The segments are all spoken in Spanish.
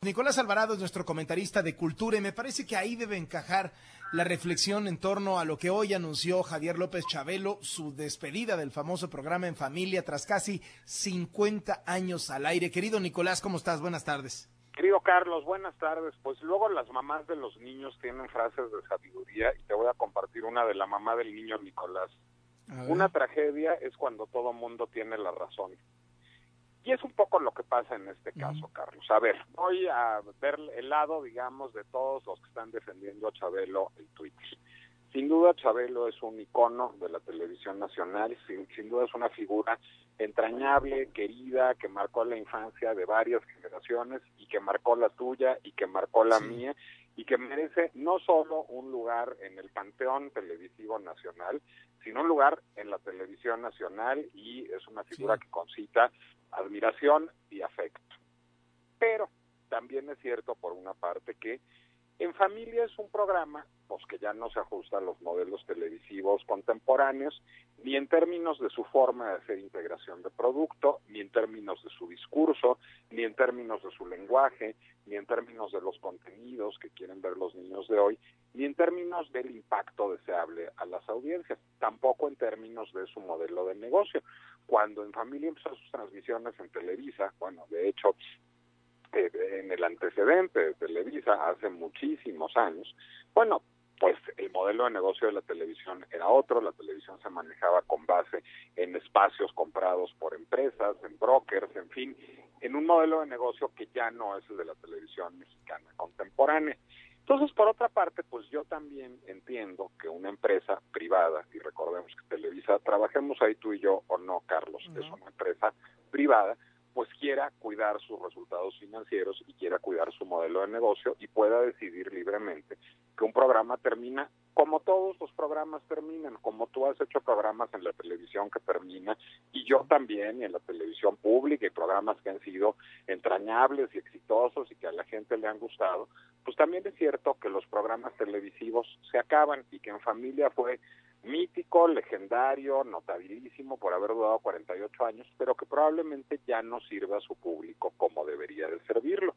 Nicolás Alvarado es nuestro comentarista de cultura y me parece que ahí debe encajar la reflexión en torno a lo que hoy anunció Javier López Chabelo, su despedida del famoso programa En Familia tras casi 50 años al aire. Querido Nicolás, ¿cómo estás? Buenas tardes. Querido Carlos, buenas tardes. Pues luego las mamás de los niños tienen frases de sabiduría y te voy a compartir una de la mamá del niño Nicolás. Una tragedia es cuando todo mundo tiene la razón. Y es un poco lo que pasa en este caso, Carlos. A ver, voy a ver el lado, digamos, de todos los que están defendiendo a Chabelo en Twitter. Sin duda, Chabelo es un icono de la televisión nacional, sin, sin duda es una figura entrañable, querida, que marcó la infancia de varias generaciones y que marcó la tuya y que marcó la mía y que merece no solo un lugar en el panteón televisivo nacional, sino un lugar en la televisión nacional y es una figura que concita admiración y afecto. Pero también es cierto, por una parte, que en familia es un programa pues, que ya no se ajusta a los modelos televisivos contemporáneos, ni en términos de su forma de hacer integración de producto, ni en términos de su discurso, ni en términos de su lenguaje, ni en términos de los contenidos que quieren ver los niños de hoy, ni en términos del impacto deseable a las audiencias, tampoco en términos de su modelo de negocio. Cuando en familia empezó sus transmisiones en Televisa, bueno, de hecho, eh, en el antecedente de Televisa hace muchísimos años, bueno, pues el modelo de negocio de la televisión era otro, la televisión se manejaba con base en espacios comprados por empresas, en brokers, en fin, en un modelo de negocio que ya no es el de la televisión mexicana contemporánea. Entonces, por otra parte, pues yo también entiendo que una empresa privada, y recordemos que Televisa, trabajemos ahí tú y yo o no, Carlos, es una empresa privada, pues quiera cuidar sus resultados financieros y quiera cuidar su modelo de negocio y pueda decidir libremente que un programa termina como todos los programas terminan, como tú has hecho programas en la televisión que termina y yo también y en la televisión pública y programas que han sido entrañables y exitosos y que a la gente le han gustado, pues también es cierto que los programas televisivos se acaban y que en familia fue mítico, legendario, notabilísimo por haber durado 48 años, pero que probablemente ya no sirva a su público como debería de servirlo.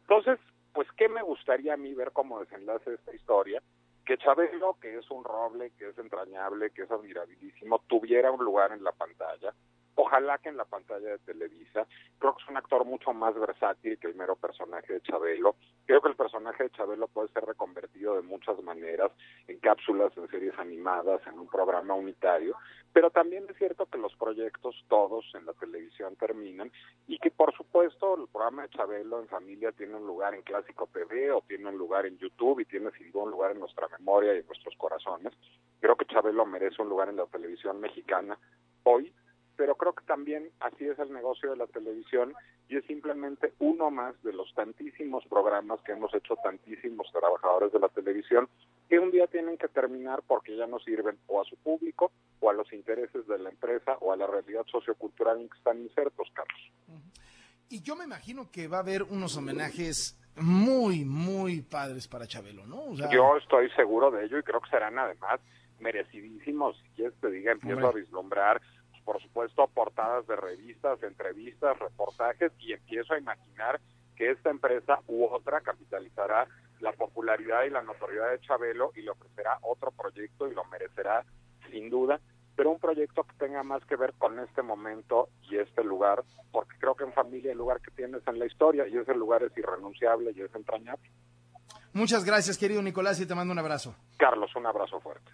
Entonces, pues, ¿qué me gustaría a mí ver como desenlace esta historia? Que Chabelo, que es un roble, que es entrañable, que es admirabilísimo, tuviera un lugar en la pantalla, Ojalá que en la pantalla de Televisa, creo que es un actor mucho más versátil que el mero personaje de Chabelo. Creo que el personaje de Chabelo puede ser reconvertido de muchas maneras, en cápsulas, en series animadas, en un programa unitario, pero también es cierto que los proyectos todos en la televisión terminan y que por supuesto el programa de Chabelo en familia tiene un lugar en Clásico TV o tiene un lugar en YouTube y tiene sin duda un lugar en nuestra memoria y en nuestros corazones. Creo que Chabelo merece un lugar en la televisión mexicana hoy pero creo que también así es el negocio de la televisión y es simplemente uno más de los tantísimos programas que hemos hecho tantísimos trabajadores de la televisión que un día tienen que terminar porque ya no sirven o a su público o a los intereses de la empresa o a la realidad sociocultural en que están insertos, Carlos. Y yo me imagino que va a haber unos homenajes muy, muy padres para Chabelo, ¿no? Yo estoy seguro de ello y creo que serán además merecidísimos. Si quieres te diga, empiezo a vislumbrar por supuesto, portadas de revistas, entrevistas, reportajes y empiezo a imaginar que esta empresa u otra capitalizará la popularidad y la notoriedad de Chabelo y le ofrecerá otro proyecto y lo merecerá sin duda, pero un proyecto que tenga más que ver con este momento y este lugar, porque creo que en familia el lugar que tienes en la historia y ese lugar es irrenunciable y es entrañable. Muchas gracias, querido Nicolás, y te mando un abrazo. Carlos, un abrazo fuerte.